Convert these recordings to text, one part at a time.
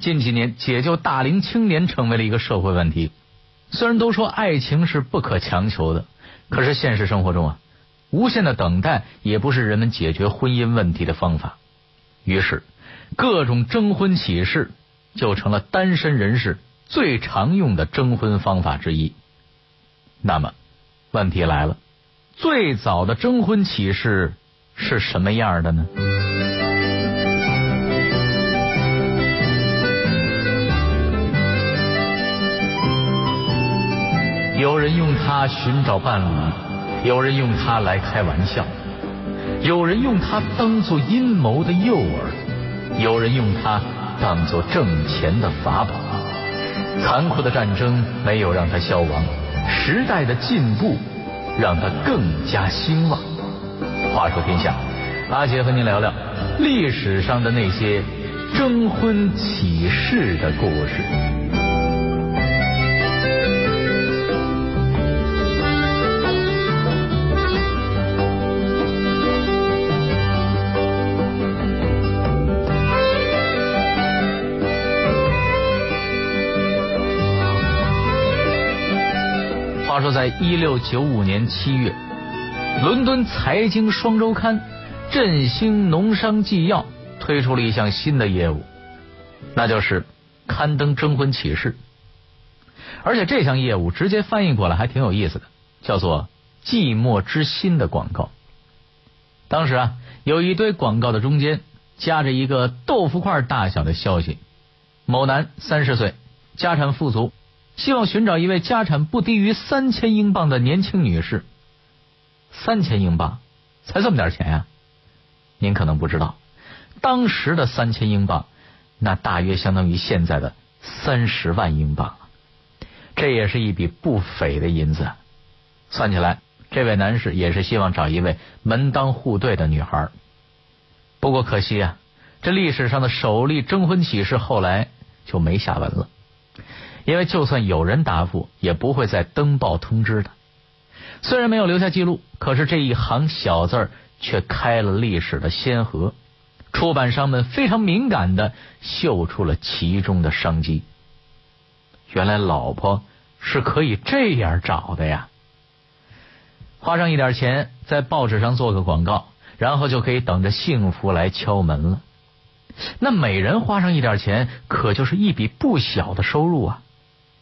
近几年解救大龄青年成为了一个社会问题。虽然都说爱情是不可强求的，可是现实生活中啊，无限的等待也不是人们解决婚姻问题的方法。于是，各种征婚启事就成了单身人士最常用的征婚方法之一。那么，问题来了，最早的征婚启事是什么样的呢？有人用它寻找伴侣，有人用它来开玩笑，有人用它当做阴谋的诱饵，有人用它当做挣钱的法宝。残酷的战争没有让它消亡，时代的进步让它更加兴旺。话说天下，阿杰和您聊聊历史上的那些征婚启事的故事。话说，在一六九五年七月，伦敦财经双周刊《振兴农商纪要》推出了一项新的业务，那就是刊登征婚启事。而且这项业务直接翻译过来还挺有意思的，叫做“寂寞之心”的广告。当时啊，有一堆广告的中间夹着一个豆腐块大小的消息：某男三十岁，家产富足。希望寻找一位家产不低于三千英镑的年轻女士。三千英镑，才这么点钱呀？您可能不知道，当时的三千英镑，那大约相当于现在的三十万英镑，这也是一笔不菲的银子。算起来，这位男士也是希望找一位门当户对的女孩。不过可惜啊，这历史上的首例征婚启事后来就没下文了。因为就算有人答复，也不会再登报通知的。虽然没有留下记录，可是这一行小字儿却开了历史的先河。出版商们非常敏感的嗅出了其中的商机。原来老婆是可以这样找的呀！花上一点钱，在报纸上做个广告，然后就可以等着幸福来敲门了。那每人花上一点钱，可就是一笔不小的收入啊！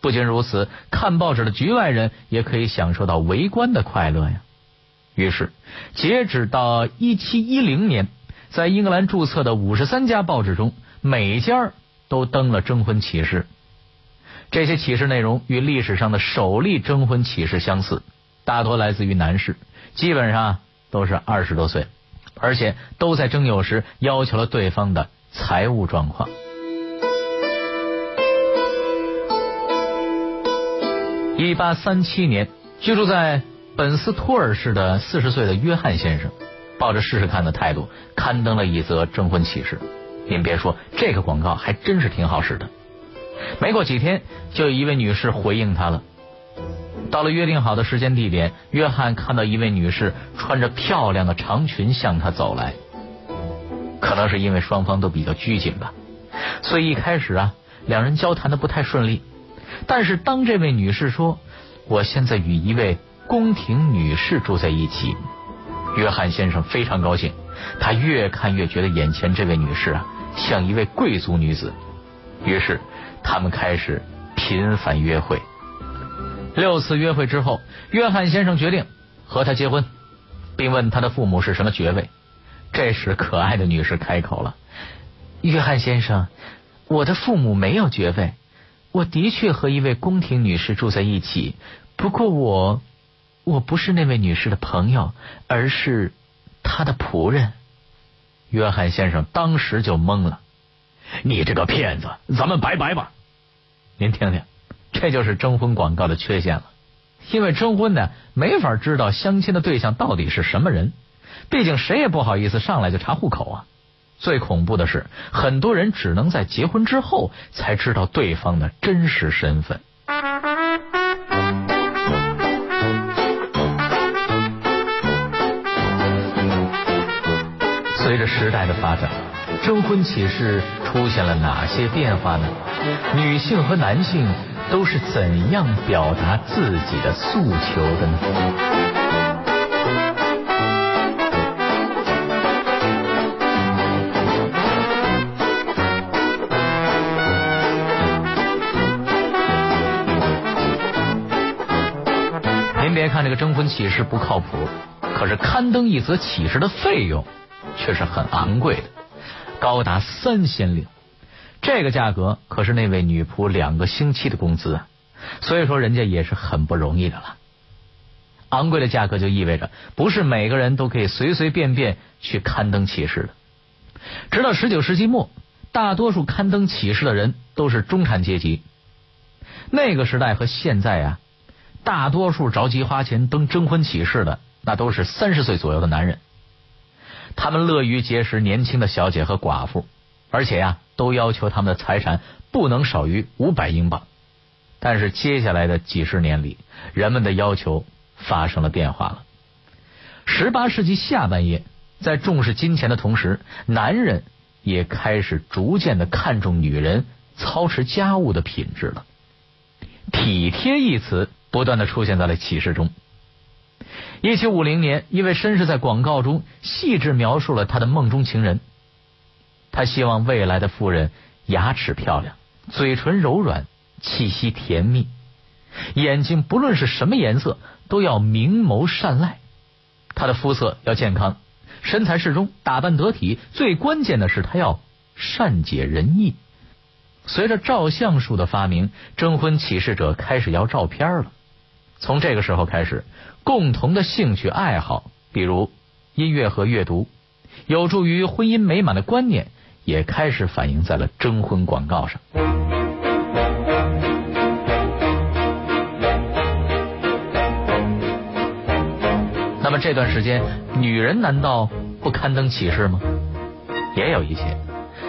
不仅如此，看报纸的局外人也可以享受到围观的快乐呀。于是，截止到一七一零年，在英格兰注册的五十三家报纸中，每家都登了征婚启事。这些启事内容与历史上的首例征婚启事相似，大多来自于男士，基本上都是二十多岁，而且都在征友时要求了对方的财务状况。一八三七年，居住在本斯托尔市的四十岁的约翰先生，抱着试试看的态度，刊登了一则征婚启事。您别说，这个广告还真是挺好使的。没过几天，就有一位女士回应他了。到了约定好的时间地点，约翰看到一位女士穿着漂亮的长裙向他走来。可能是因为双方都比较拘谨吧，所以一开始啊，两人交谈的不太顺利。但是，当这位女士说：“我现在与一位宫廷女士住在一起。”约翰先生非常高兴，他越看越觉得眼前这位女士啊，像一位贵族女子。于是，他们开始频繁约会。六次约会之后，约翰先生决定和她结婚，并问她的父母是什么爵位。这时，可爱的女士开口了：“约翰先生，我的父母没有爵位。”我的确和一位宫廷女士住在一起，不过我我不是那位女士的朋友，而是她的仆人。约翰先生当时就懵了：“你这个骗子，咱们拜拜吧！”您听听，这就是征婚广告的缺陷了。因为征婚呢，没法知道相亲的对象到底是什么人，毕竟谁也不好意思上来就查户口啊。最恐怖的是，很多人只能在结婚之后才知道对方的真实身份。随着时代的发展，征婚启事出现了哪些变化呢？女性和男性都是怎样表达自己的诉求的呢？看这个征婚启事不靠谱，可是刊登一则启事的费用却是很昂贵的，高达三先令。这个价格可是那位女仆两个星期的工资啊！所以说人家也是很不容易的了。昂贵的价格就意味着不是每个人都可以随随便便去刊登启事的。直到十九世纪末，大多数刊登启事的人都是中产阶级。那个时代和现在啊。大多数着急花钱登征婚启事的，那都是三十岁左右的男人。他们乐于结识年轻的小姐和寡妇，而且呀，都要求他们的财产不能少于五百英镑。但是接下来的几十年里，人们的要求发生了变化了。十八世纪下半叶，在重视金钱的同时，男人也开始逐渐的看重女人操持家务的品质了。体贴一词。不断的出现在了启示中。一七五零年，一位绅士在广告中细致描述了他的梦中情人。他希望未来的夫人牙齿漂亮，嘴唇柔软，气息甜蜜，眼睛不论是什么颜色都要明眸善睐。他的肤色要健康，身材适中，打扮得体，最关键的是他要善解人意。随着照相术的发明，征婚启事者开始要照片了。从这个时候开始，共同的兴趣爱好，比如音乐和阅读，有助于婚姻美满的观念，也开始反映在了征婚广告上。那么这段时间，女人难道不刊登启事吗？也有一些，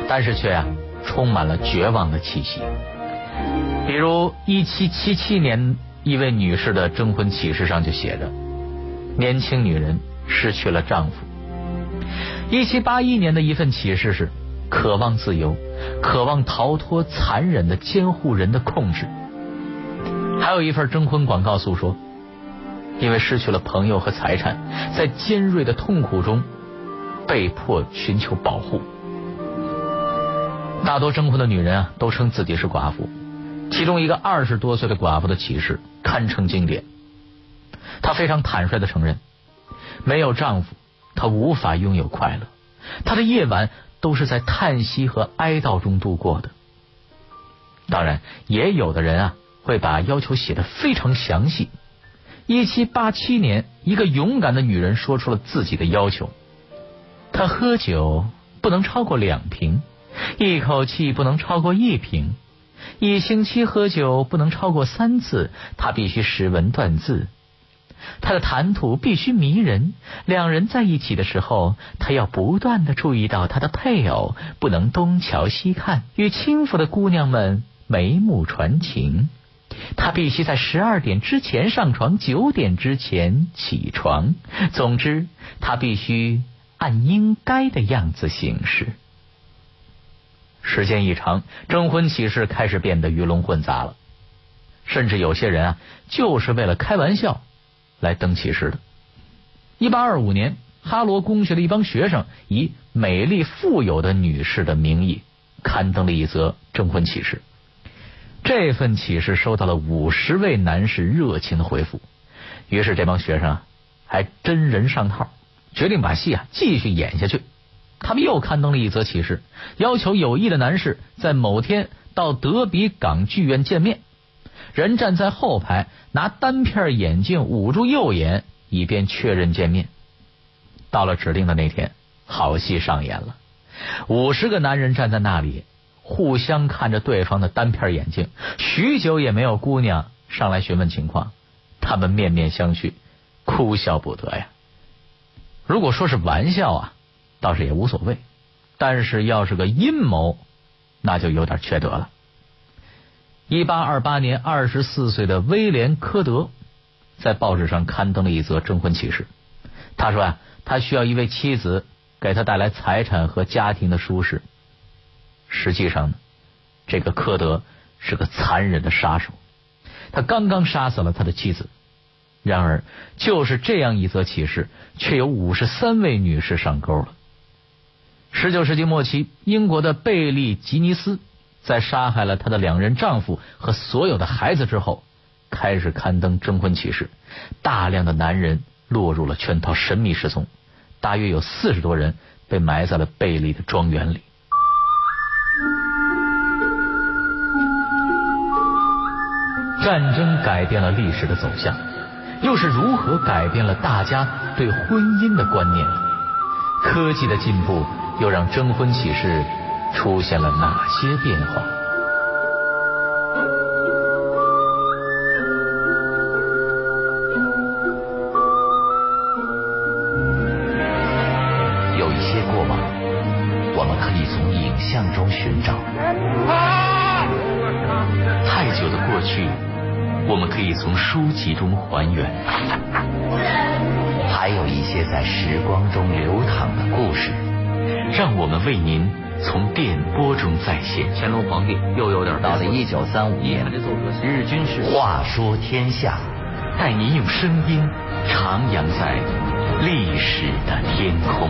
但是却啊，充满了绝望的气息。比如一七七七年。一位女士的征婚启事上就写着：“年轻女人失去了丈夫。”一七八一年的一份启事是：“渴望自由，渴望逃脱残忍的监护人的控制。”还有一份征婚广告诉说：“因为失去了朋友和财产，在尖锐的痛苦中被迫寻求保护。”大多征婚的女人啊，都称自己是寡妇。其中一个二十多岁的寡妇的启示堪称经典。她非常坦率的承认，没有丈夫，她无法拥有快乐。她的夜晚都是在叹息和哀悼中度过的。当然，也有的人啊，会把要求写的非常详细。一七八七年，一个勇敢的女人说出了自己的要求：她喝酒不能超过两瓶，一口气不能超过一瓶。一星期喝酒不能超过三次，他必须识文断字，他的谈吐必须迷人。两人在一起的时候，他要不断的注意到他的配偶，不能东瞧西看，与轻浮的姑娘们眉目传情。他必须在十二点之前上床，九点之前起床。总之，他必须按应该的样子行事。时间一长，征婚启事开始变得鱼龙混杂了，甚至有些人啊，就是为了开玩笑来登启事的。一八二五年，哈罗公学的一帮学生以美丽富有的女士的名义刊登了一则征婚启事。这份启事收到了五十位男士热情的回复，于是这帮学生啊，还真人上套，决定把戏啊继续演下去。他们又刊登了一则启事，要求有意的男士在某天到德比港剧院见面。人站在后排，拿单片眼镜捂住右眼，以便确认见面。到了指定的那天，好戏上演了。五十个男人站在那里，互相看着对方的单片眼镜，许久也没有姑娘上来询问情况。他们面面相觑，哭笑不得呀。如果说是玩笑啊。倒是也无所谓，但是要是个阴谋，那就有点缺德了。一八二八年，二十四岁的威廉·科德在报纸上刊登了一则征婚启事。他说啊，他需要一位妻子给他带来财产和家庭的舒适。实际上呢，这个科德是个残忍的杀手，他刚刚杀死了他的妻子。然而，就是这样一则启事，却有五十三位女士上钩了。十九世纪末期，英国的贝利吉尼斯在杀害了她的两任丈夫和所有的孩子之后，开始刊登征婚启事，大量的男人落入了圈套，神秘失踪。大约有四十多人被埋在了贝利的庄园里。战争改变了历史的走向，又是如何改变了大家对婚姻的观念？科技的进步又让征婚启事出现了哪些变化？有一些过往我们可以从影像中寻找。太久的过去我们可以从书籍中还原。还有一些在时光中流淌的故事。让我们为您从电波中再现。乾隆皇帝又有点到了一九三五年，日军是话说天下，带您用声音徜徉在历史的天空。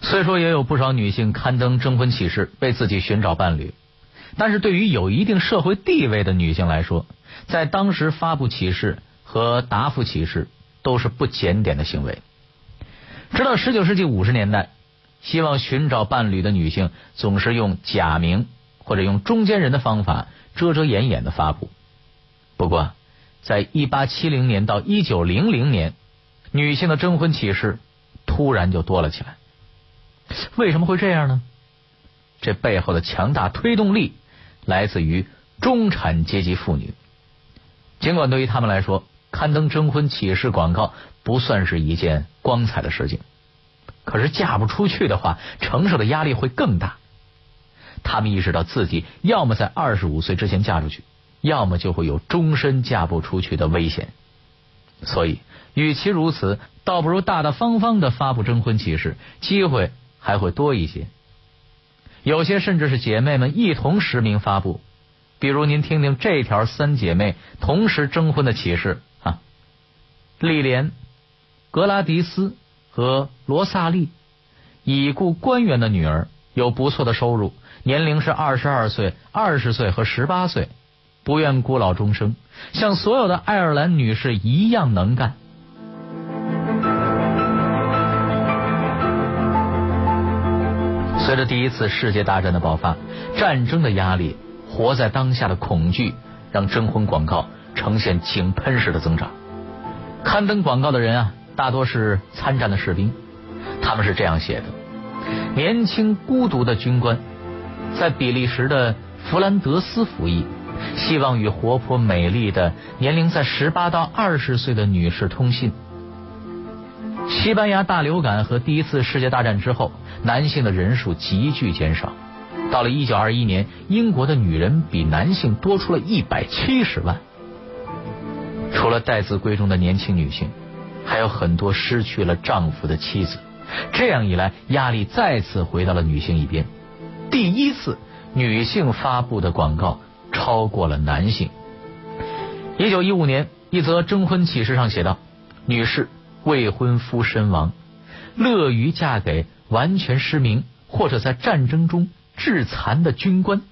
虽说也有不少女性刊登征婚启事，为自己寻找伴侣。但是对于有一定社会地位的女性来说，在当时发布启事和答复启事都是不检点的行为。直到十九世纪五十年代，希望寻找伴侣的女性总是用假名或者用中间人的方法遮遮掩掩的发布。不过，在一八七零年到一九零零年，女性的征婚启事突然就多了起来。为什么会这样呢？这背后的强大推动力。来自于中产阶级妇女，尽管对于他们来说，刊登征婚启事广告不算是一件光彩的事情，可是嫁不出去的话，承受的压力会更大。他们意识到自己要么在二十五岁之前嫁出去，要么就会有终身嫁不出去的危险。所以，与其如此，倒不如大大方方的发布征婚启事，机会还会多一些。有些甚至是姐妹们一同实名发布，比如您听听这条三姐妹同时征婚的启事丽莲、格拉迪斯和罗萨利，已故官员的女儿，有不错的收入，年龄是二十二岁、二十岁和十八岁，不愿孤老终生，像所有的爱尔兰女士一样能干。随着第一次世界大战的爆发，战争的压力、活在当下的恐惧，让征婚广告呈现井喷式的增长。刊登广告的人啊，大多是参战的士兵。他们是这样写的：年轻孤独的军官在比利时的弗兰德斯服役，希望与活泼美丽的年龄在十八到二十岁的女士通信。西班牙大流感和第一次世界大战之后。男性的人数急剧减少，到了一九二一年，英国的女人比男性多出了一百七十万。除了待字闺中的年轻女性，还有很多失去了丈夫的妻子。这样一来，压力再次回到了女性一边。第一次，女性发布的广告超过了男性。一九一五年，一则征婚启事上写道：“女士，未婚夫身亡，乐于嫁给。”完全失明或者在战争中致残的军官。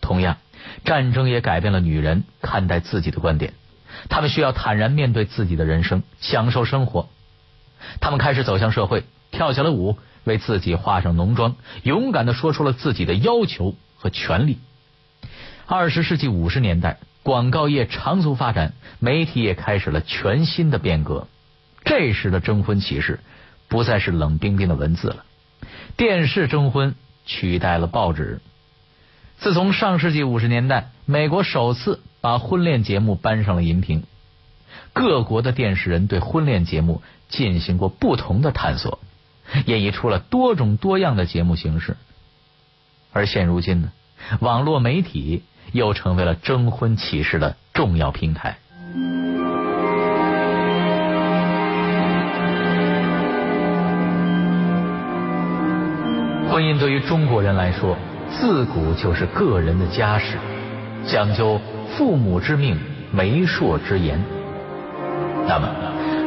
同样，战争也改变了女人看待自己的观点。他们需要坦然面对自己的人生，享受生活。他们开始走向社会，跳起了舞，为自己化上浓妆，勇敢的说出了自己的要求和权利。二十世纪五十年代，广告业长足发展，媒体也开始了全新的变革。这时的征婚启事。不再是冷冰冰的文字了，电视征婚取代了报纸。自从上世纪五十年代，美国首次把婚恋节目搬上了荧屏。各国的电视人对婚恋节目进行过不同的探索演绎出了多种多样的节目形式。而现如今呢网络媒体又成为了征婚启事的重要平台。婚姻对于中国人来说自古就是个人的家事讲究父母之命、媒妁之言。那么，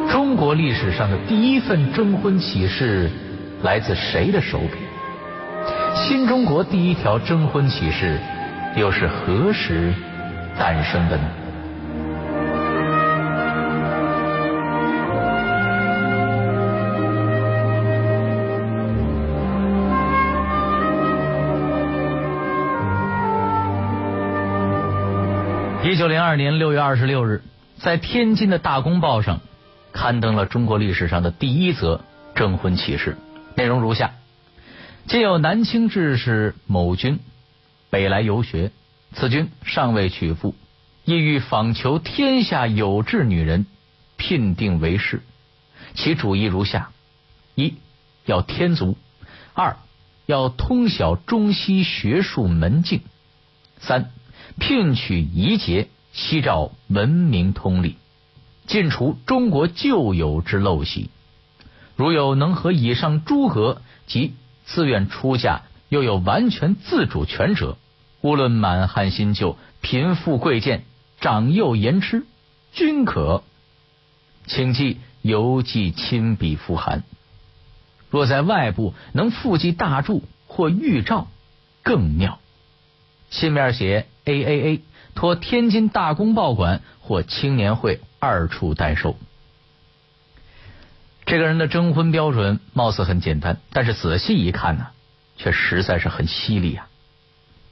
中国历史上的第一份征婚启事来自谁的手笔？新中国第一条征婚启事又是何时诞生的呢？一九零二年六月二十六日，在天津的大公报上刊登了中国历史上的第一则征婚启事，内容如下：今有南清志士某君北来游学，此君尚未娶妇，意欲访求天下有志女人，聘定为士。其主意如下：一要天足；二要通晓中西学术门径；三。聘取仪节，夕照文明通例，尽除中国旧有之陋习。如有能和以上诸格及自愿出嫁又有完全自主权者，无论满汉新旧、贫富贵贱、长幼言痴，均可，请记邮寄亲笔复函。若在外部能附记大注或预兆，更妙。信面写。A A A 托天津大公报馆或青年会二处代收。这个人的征婚标准貌似很简单，但是仔细一看呢，却实在是很犀利啊！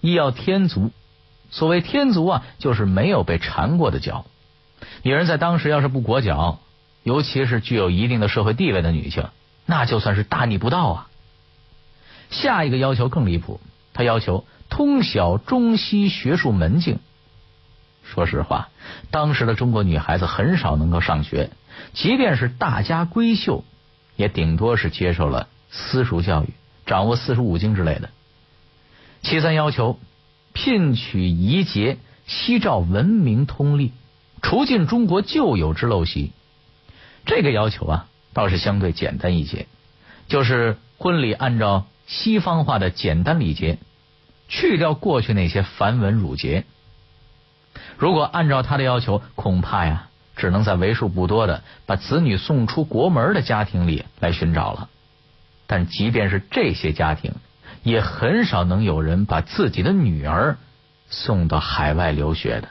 一要天足，所谓天足啊，就是没有被缠过的脚。女人在当时要是不裹脚，尤其是具有一定的社会地位的女性，那就算是大逆不道啊！下一个要求更离谱，他要求。通晓中西学术门径。说实话，当时的中国女孩子很少能够上学，即便是大家闺秀，也顶多是接受了私塾教育，掌握四书五经之类的。其三要求聘娶宜节，悉照文明通例，除尽中国旧有之陋习。这个要求啊，倒是相对简单一些，就是婚礼按照西方化的简单礼节。去掉过去那些繁文缛节，如果按照他的要求，恐怕呀，只能在为数不多的把子女送出国门的家庭里来寻找了。但即便是这些家庭，也很少能有人把自己的女儿送到海外留学的。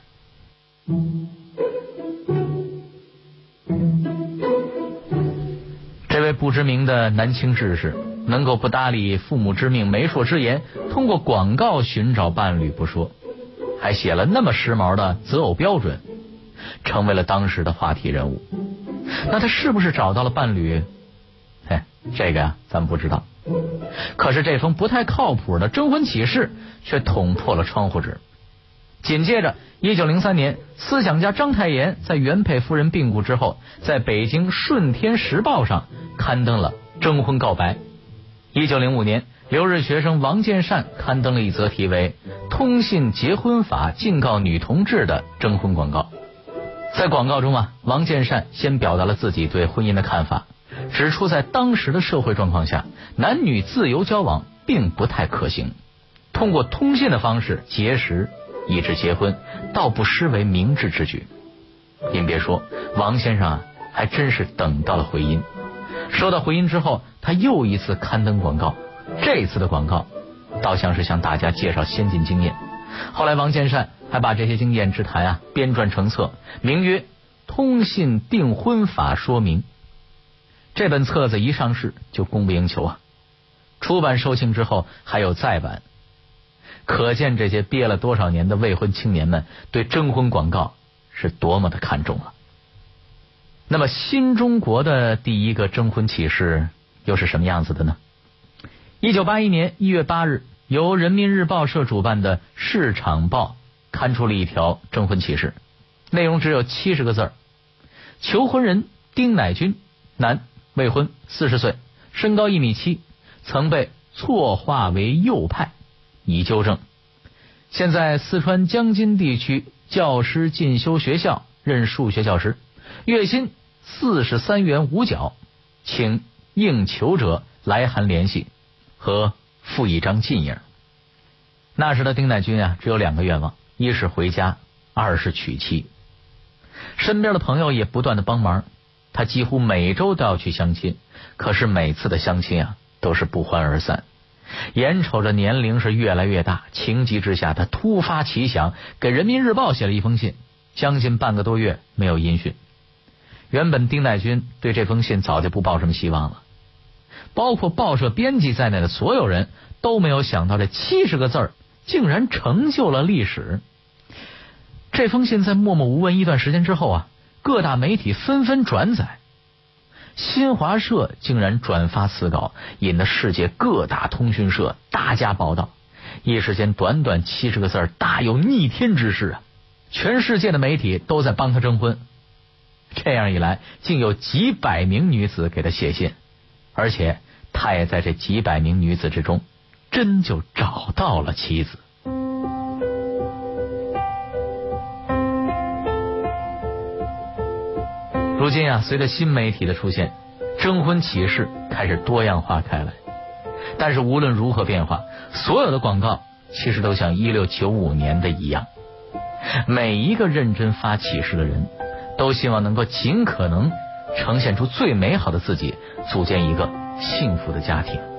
这位不知名的南清志士。能够不搭理父母之命、媒妁之言，通过广告寻找伴侣不说，还写了那么时髦的择偶标准，成为了当时的话题人物。那他是不是找到了伴侣？嘿，这个呀，咱不知道。可是这封不太靠谱的征婚启事却捅破了窗户纸。紧接着，一九零三年，思想家章太炎在原配夫人病故之后，在北京《顺天时报》上刊登了征婚告白。一九零五年，留日学生王建善刊登了一则题为《通信结婚法警告女同志》的征婚广告。在广告中啊，王建善先表达了自己对婚姻的看法，指出在当时的社会状况下，男女自由交往并不太可行，通过通信的方式结识以致结婚，倒不失为明智之举。您别说，王先生啊，还真是等到了回音。收到回音之后，他又一次刊登广告。这次的广告倒像是向大家介绍先进经验。后来，王建善还把这些经验之谈啊编撰成册，名曰《通信订婚法说明》。这本册子一上市就供不应求啊！出版售罄之后还有再版，可见这些憋了多少年的未婚青年们对征婚广告是多么的看重了。那么，新中国的第一个征婚启事又是什么样子的呢？一九八一年一月八日，由人民日报社主办的《市场报》刊出了一条征婚启事，内容只有七十个字儿求婚人丁乃军，男，未婚，四十岁，身高一米七，曾被错划为右派，已纠正。现在四川江津地区教师进修学校任数学教师。月薪四十三元五角，请应求者来函联系，和附一张近影。那时的丁乃君啊，只有两个愿望：一是回家，二是娶妻。身边的朋友也不断的帮忙，他几乎每周都要去相亲，可是每次的相亲啊，都是不欢而散。眼瞅着年龄是越来越大，情急之下，他突发奇想，给人民日报写了一封信，将近半个多月没有音讯。原本丁乃君对这封信早就不抱什么希望了，包括报社编辑在内的所有人都没有想到，这七十个字竟然成就了历史。这封信在默默无闻一段时间之后啊，各大媒体纷纷转载，新华社竟然转发此稿，引得世界各大通讯社大加报道。一时间，短短七十个字大有逆天之势啊！全世界的媒体都在帮他征婚。这样一来，竟有几百名女子给他写信，而且他也在这几百名女子之中，真就找到了妻子。如今啊，随着新媒体的出现，征婚启事开始多样化开来。但是无论如何变化，所有的广告其实都像一六九五年的一样。每一个认真发启事的人都希望能够尽可能呈现出最美好的自己，组建一个幸福的家庭。